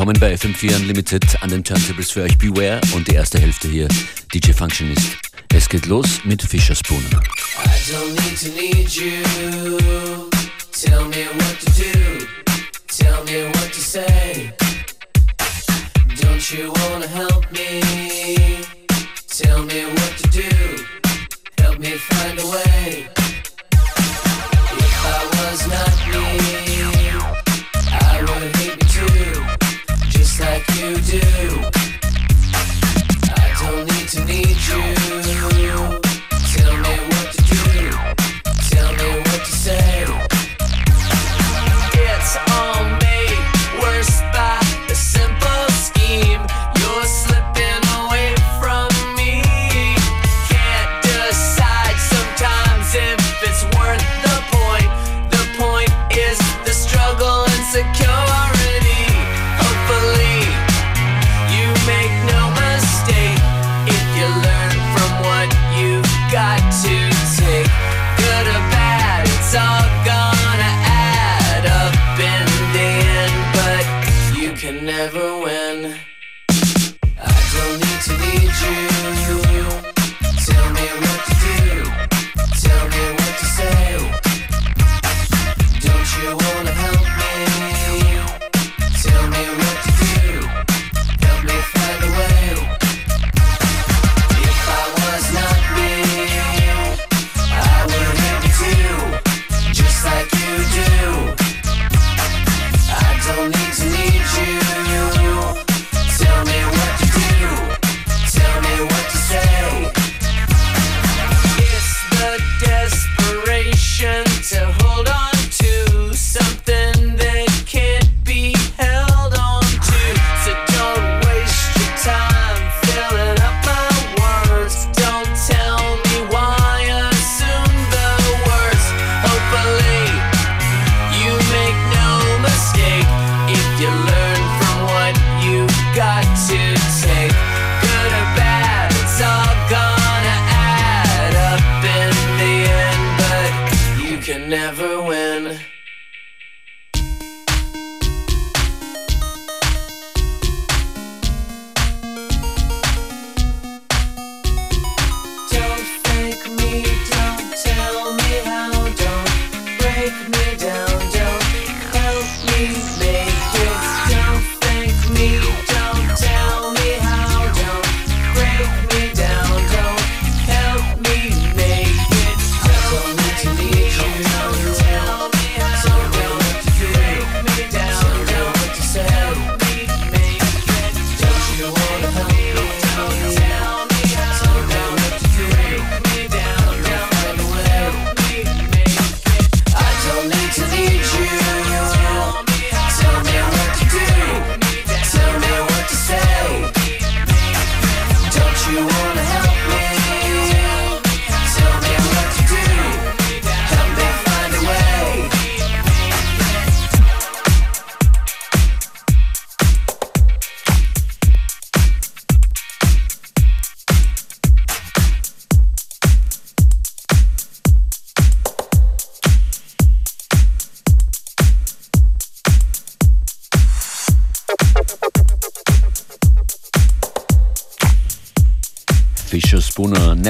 Willkommen bei FM4 Unlimited an den Turntables für euch Beware und die erste Hälfte hier DJ Functionist. Es geht los mit Fischerspoon. I don't need to need you. Tell me what to do.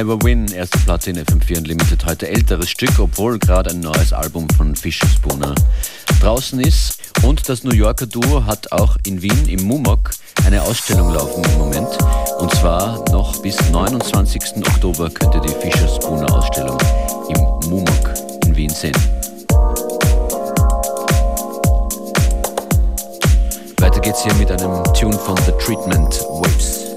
Never Win, erste Platte in FM4 Unlimited. Heute älteres Stück, obwohl gerade ein neues Album von Fish draußen ist. Und das New Yorker Duo hat auch in Wien im Mumok eine Ausstellung laufen im Moment. Und zwar noch bis 29. Oktober könnt ihr die Fischerspooner Ausstellung im Mumok in Wien sehen. Weiter geht's hier mit einem Tune von The Treatment Waves.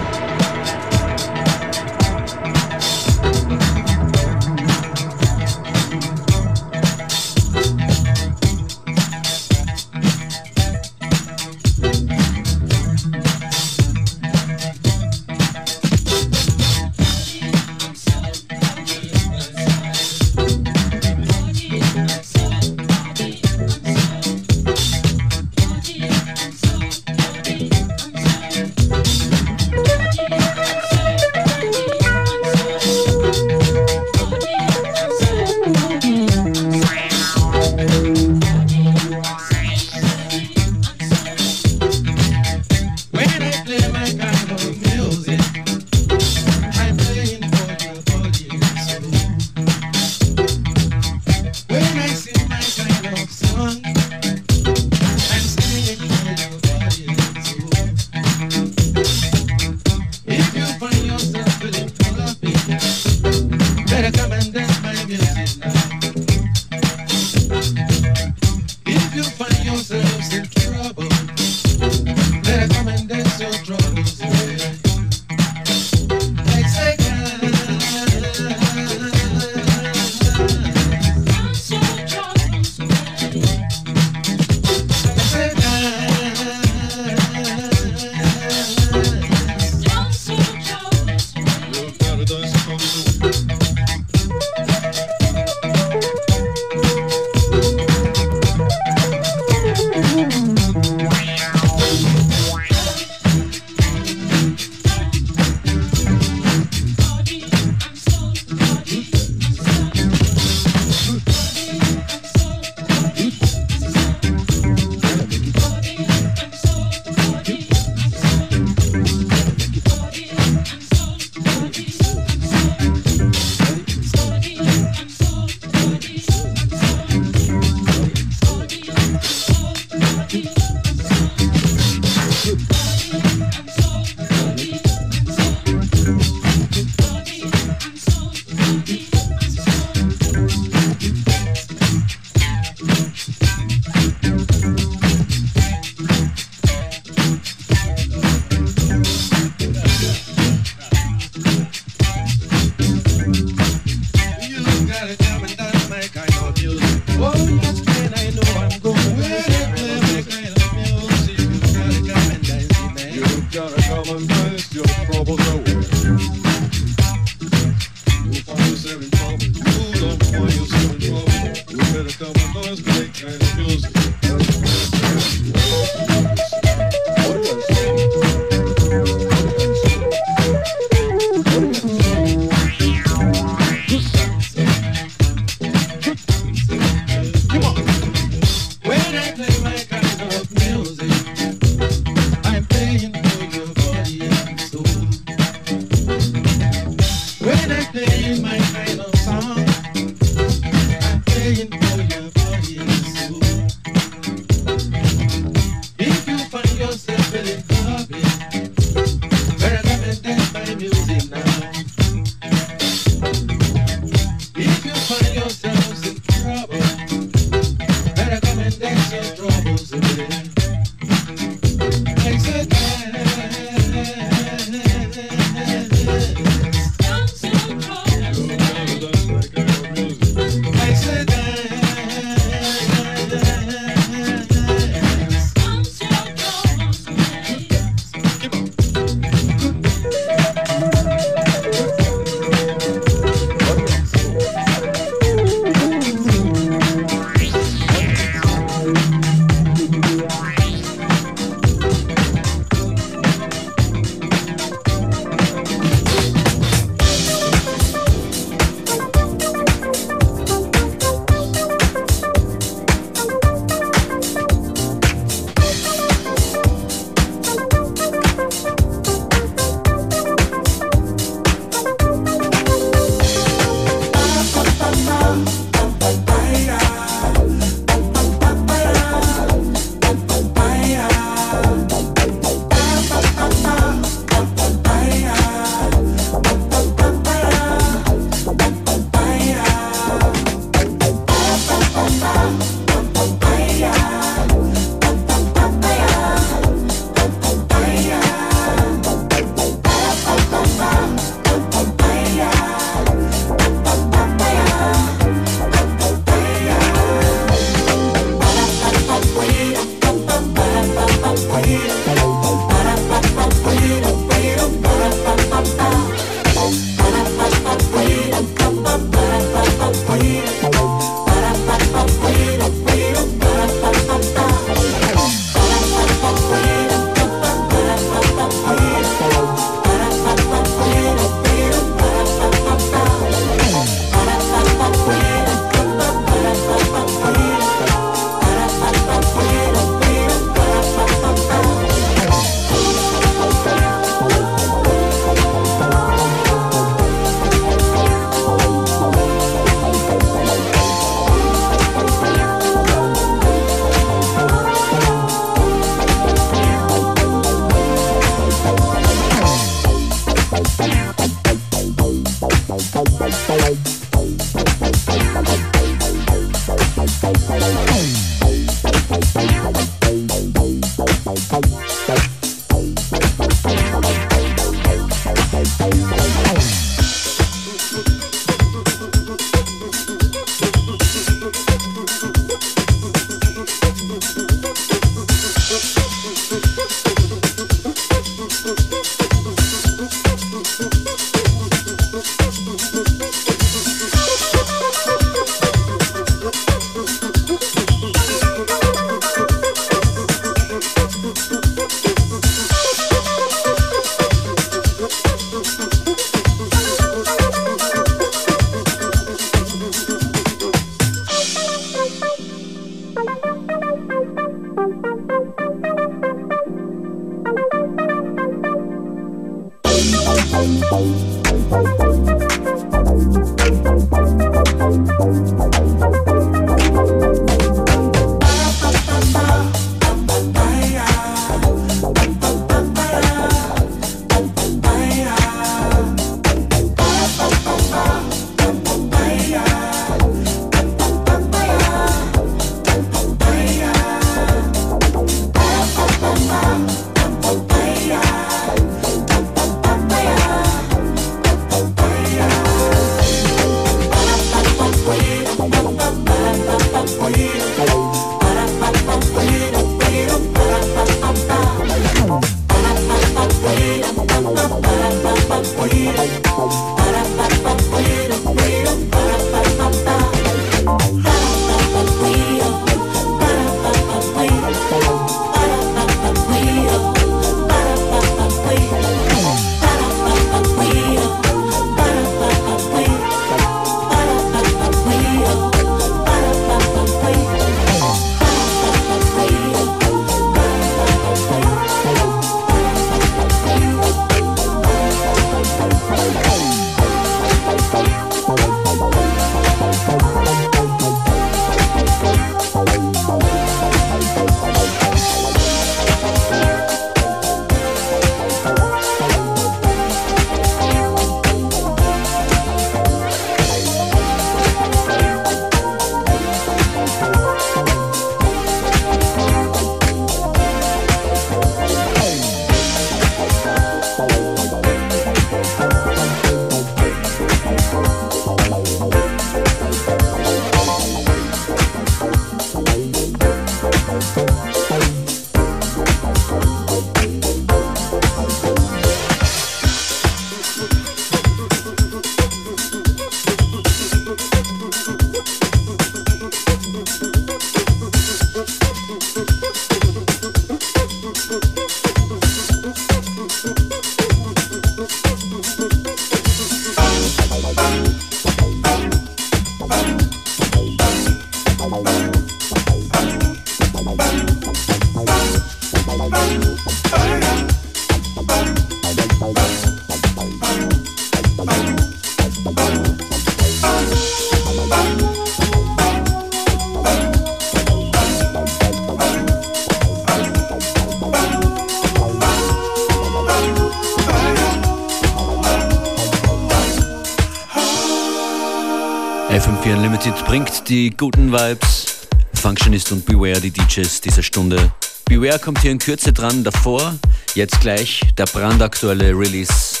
FM4 Unlimited bringt die guten Vibes. Functionist und Beware, die DJs dieser Stunde. Beware kommt hier in Kürze dran. Davor, jetzt gleich, der brandaktuelle Release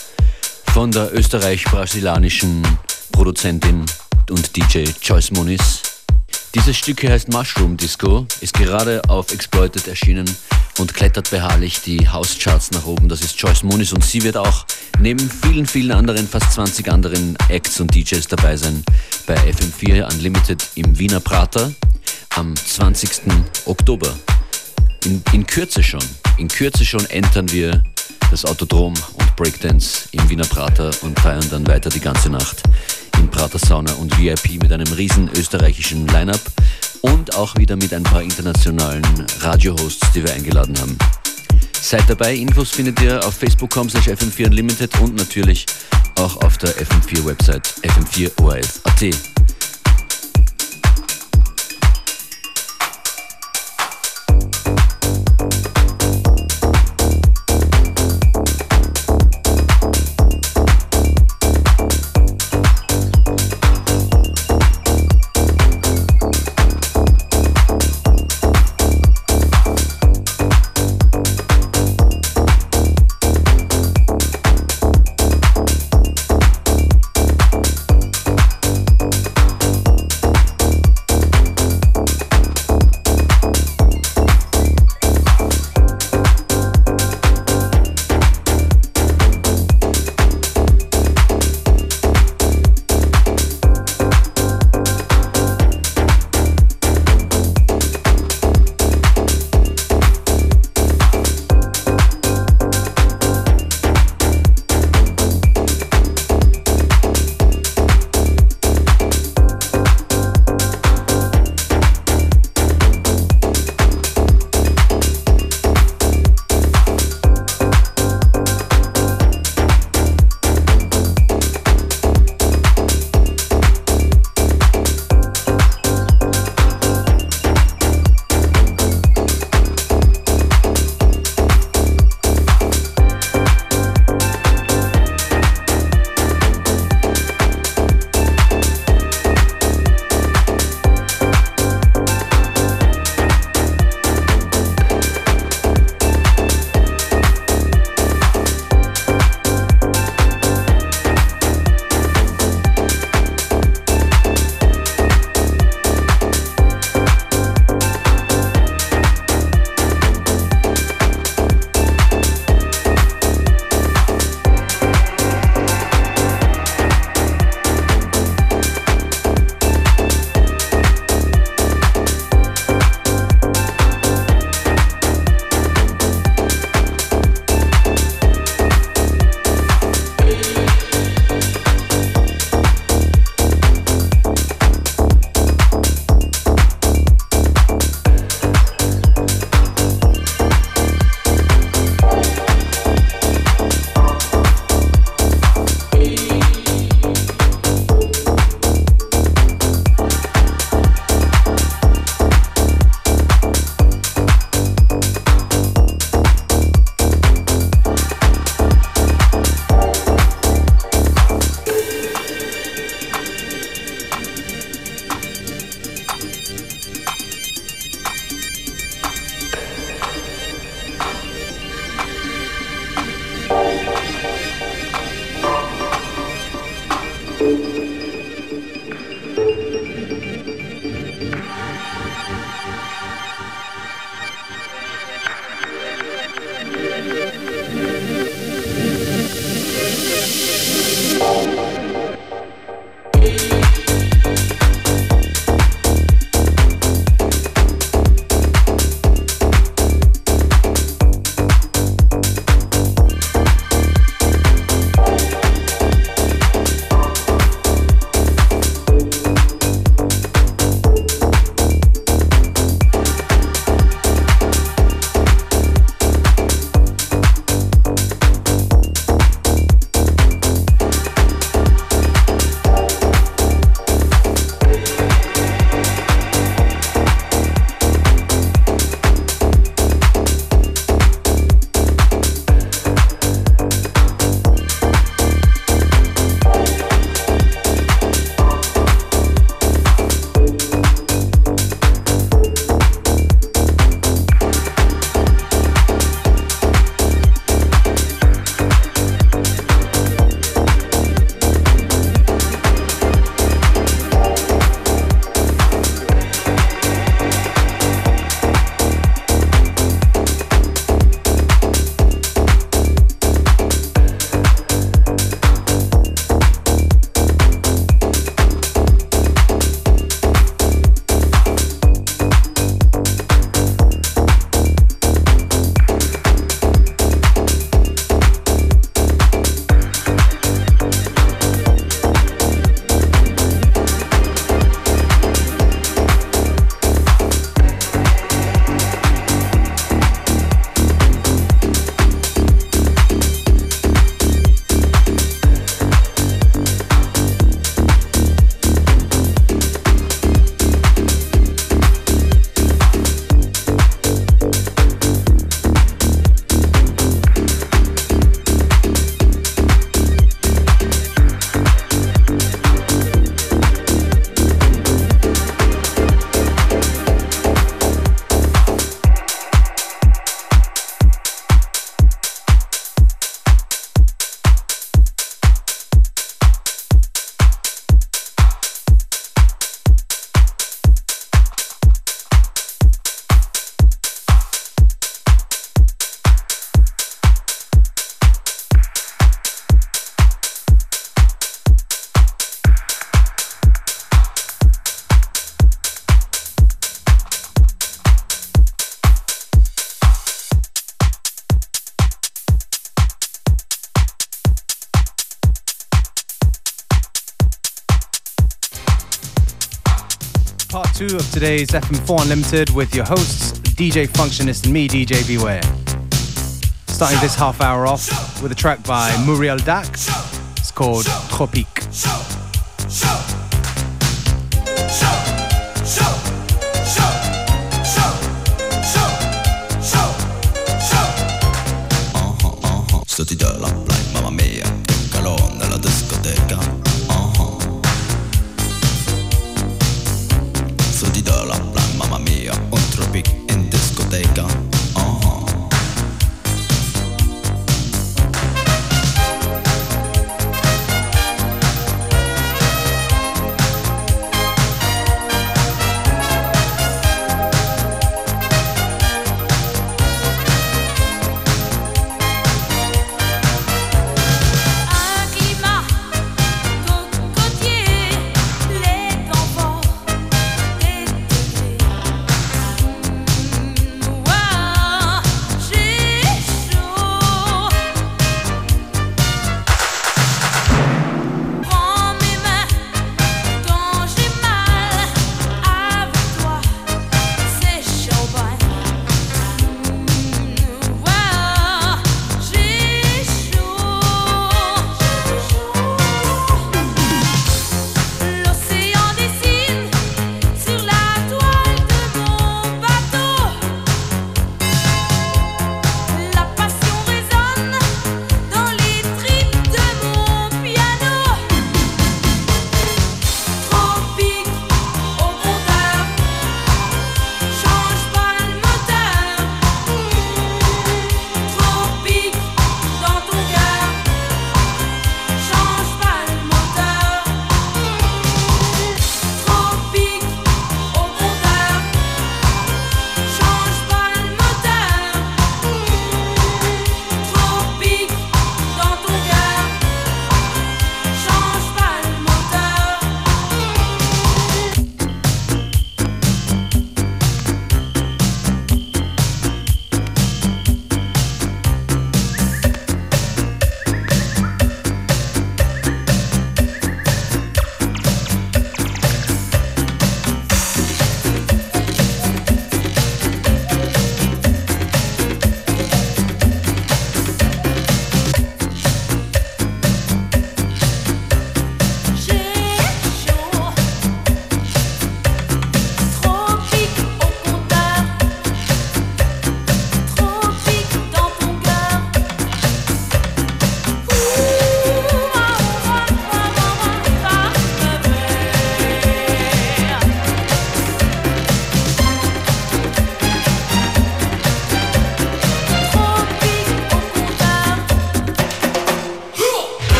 von der österreich-brasilianischen Produzentin und DJ Joyce Muniz. Dieses Stück hier heißt Mushroom Disco, ist gerade auf Exploited erschienen und klettert beharrlich die House-Charts nach oben. Das ist Joyce Muniz und sie wird auch neben vielen, vielen anderen, fast 20 anderen Acts und DJs dabei sein bei FM4 Unlimited im Wiener Prater am 20. Oktober. In, in Kürze schon, in Kürze schon entern wir das Autodrom und Breakdance im Wiener Prater und feiern dann weiter die ganze Nacht im Prater Sauna und VIP mit einem riesen österreichischen Line-Up und auch wieder mit ein paar internationalen Radio-Hosts, die wir eingeladen haben. Seid dabei, Infos findet ihr auf facebook.com slash fm4 unlimited und natürlich auch auf der FM4-Website fm4orf.at. part two of today's FM4 Unlimited with your hosts, DJ Functionist and me, DJ Beware. Starting this half hour off with a track by Muriel Dak. It's called Tropique.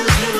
you do.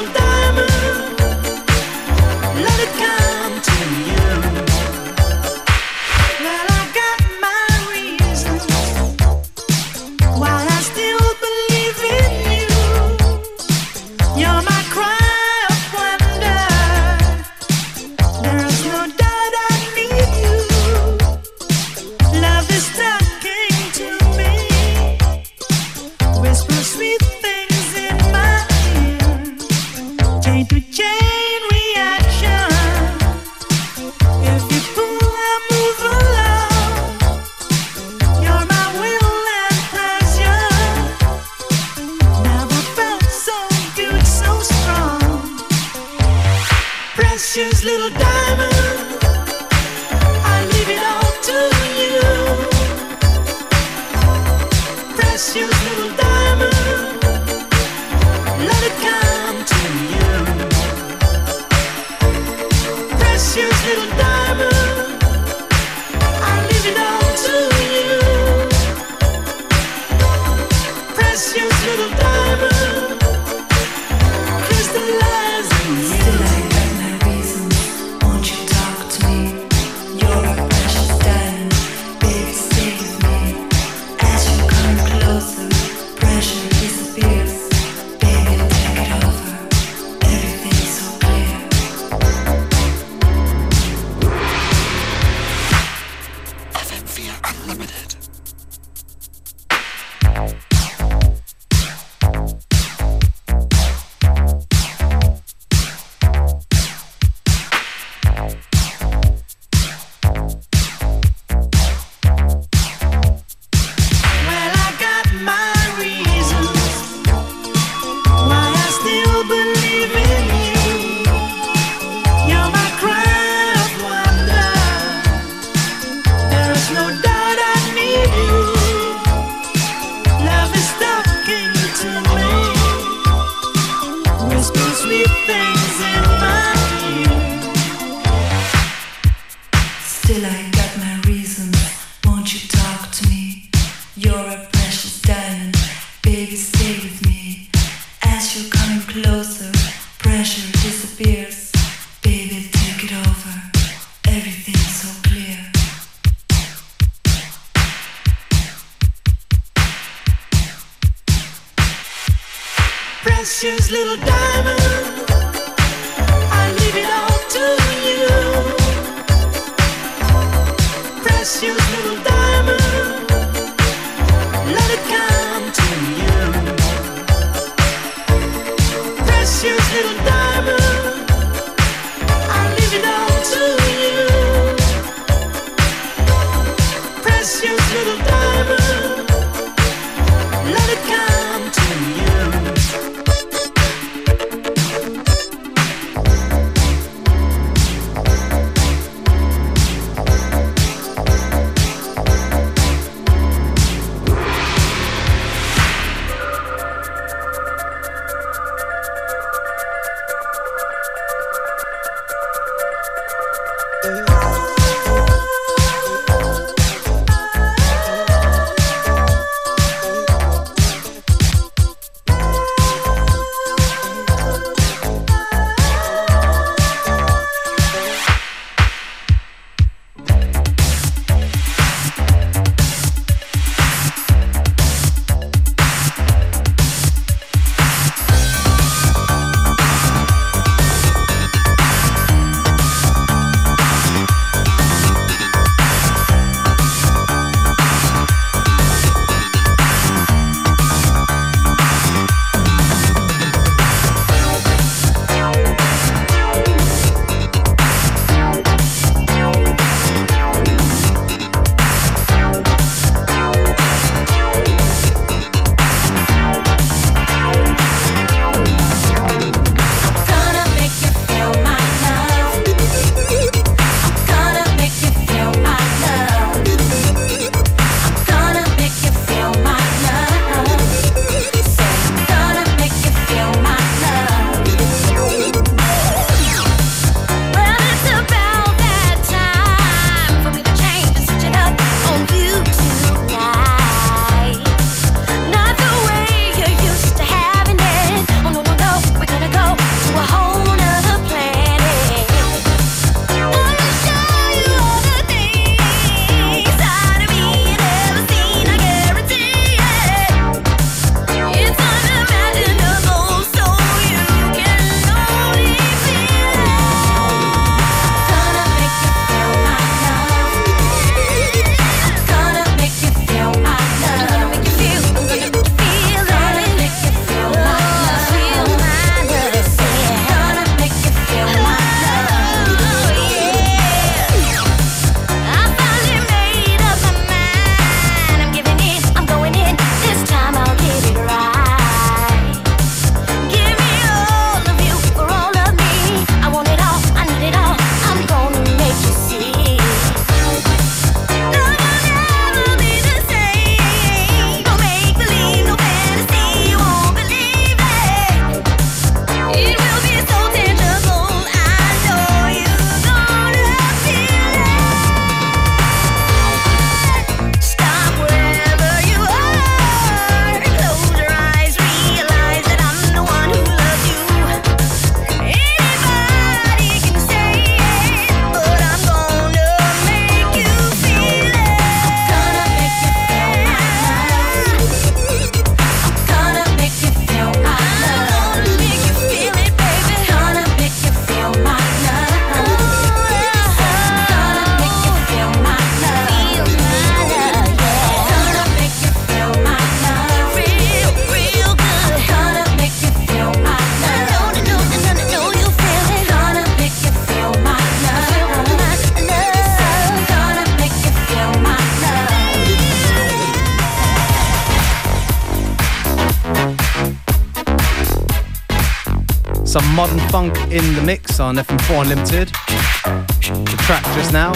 Modern funk in the mix on FM4 Unlimited. The track just now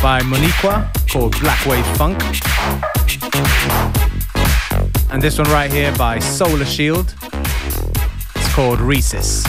by Moniqua called Black Wave Funk. And this one right here by Solar Shield. It's called Rhesus.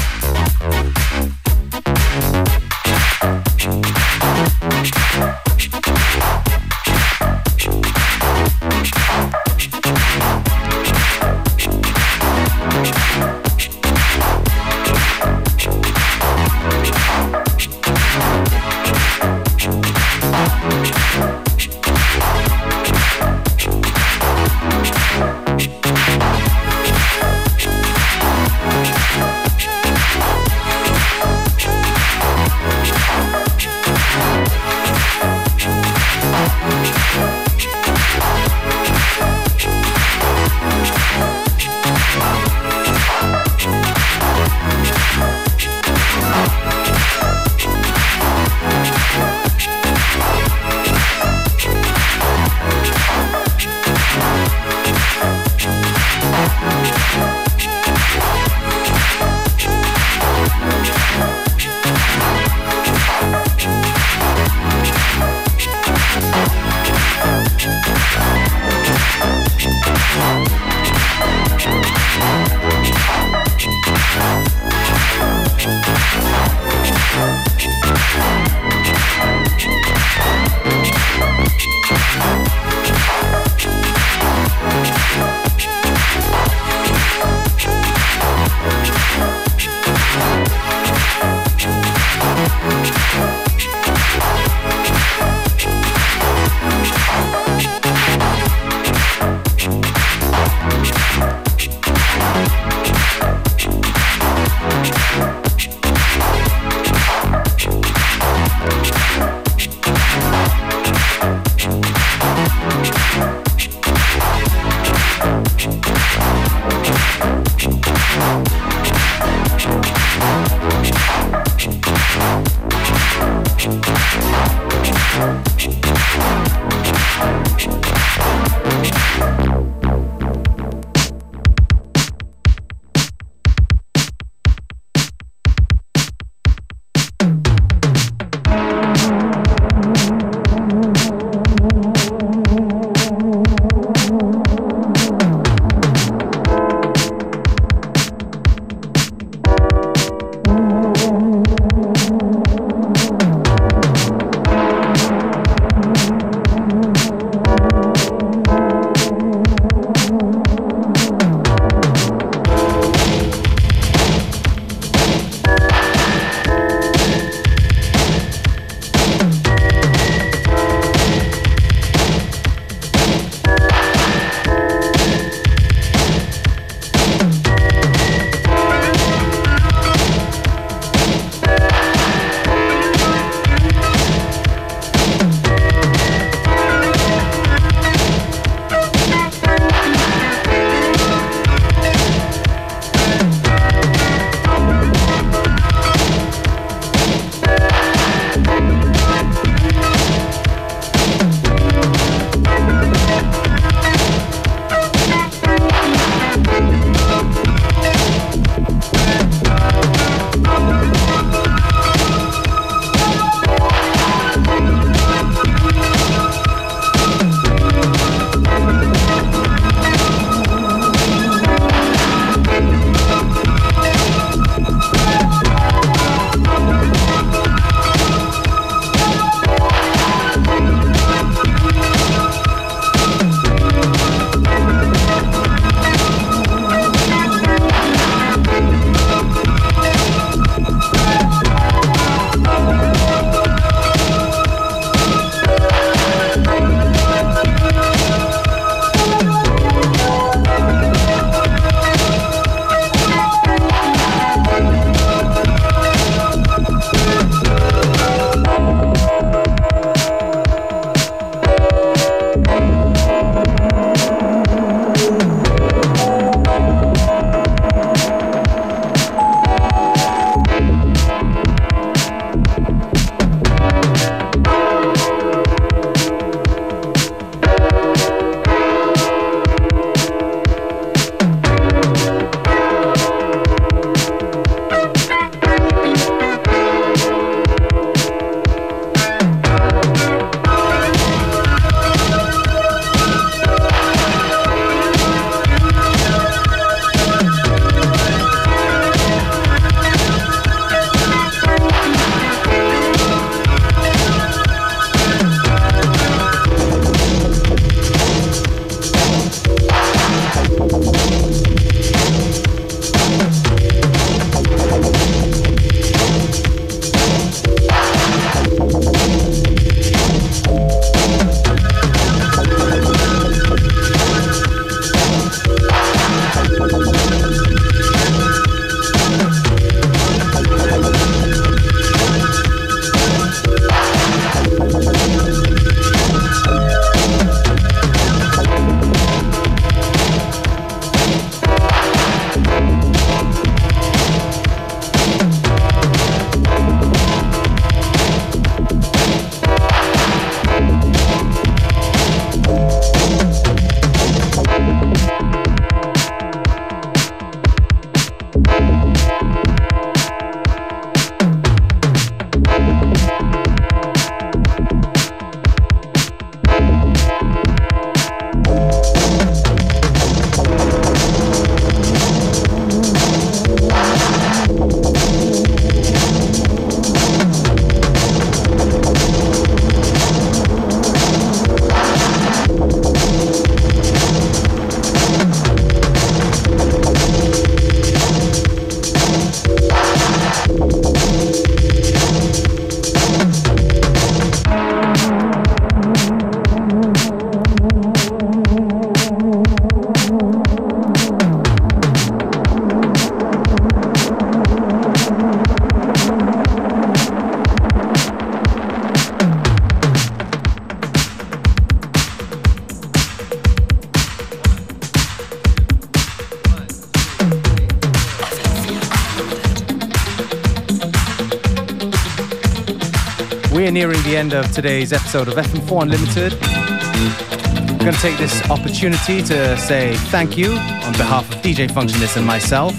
End of today's episode of FM4 Unlimited. I'm going to take this opportunity to say thank you on behalf of DJ Functionist and myself.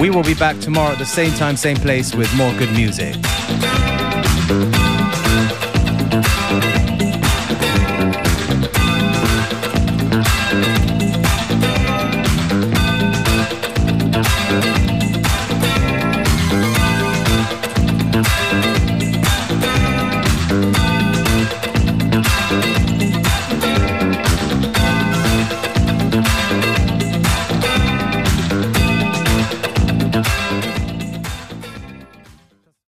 We will be back tomorrow at the same time, same place with more good music.